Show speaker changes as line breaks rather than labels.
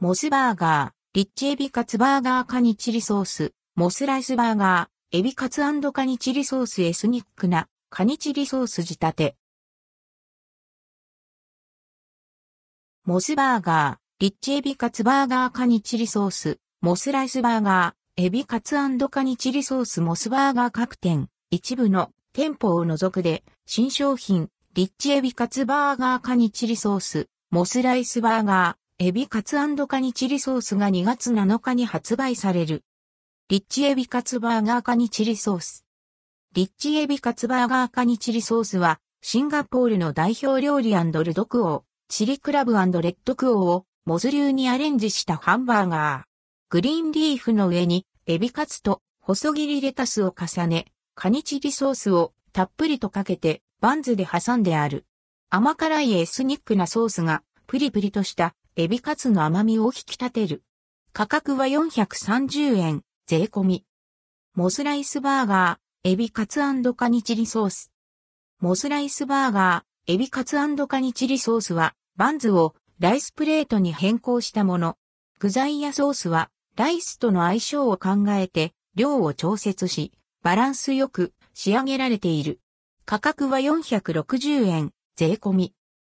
モスバーガー、リッチエビカツバーガーカニチリソース、モスライスバーガー、エビカツカニチリソースエスニックな、カニチリソース仕立て。モスバーガー、リッチエビカツバーガーカニチリソース、モスライスバーガー、エビカツカニチリソースモスバーガー各店、一部の店舗を除くで、新商品、リッチエビカツバーガーカニチリソース、モスライスバーガー、エビカツカニチリソースが2月7日に発売される。リッチエビカツバーガーカニチリソース。リッチエビカツバーガーカニチリソースは、シンガポールの代表料理 ldquo、チリクラブ rdquo をモス流にアレンジしたハンバーガー。グリーンリーフの上にエビカツと細切りレタスを重ね、カニチリソースをたっぷりとかけてバンズで挟んである。甘辛いエスニックなソースがプリプリとしたエビカツの甘みを引き立てる。価格は430円、税込み。モスライスバーガー、エビカツカニチリソース。モスライスバーガー、エビカツカニチリソースは、バンズをライスプレートに変更したもの。具材やソースは、ライスとの相性を考えて、量を調節し、バランスよく仕上げられている。価格は460円、税込み。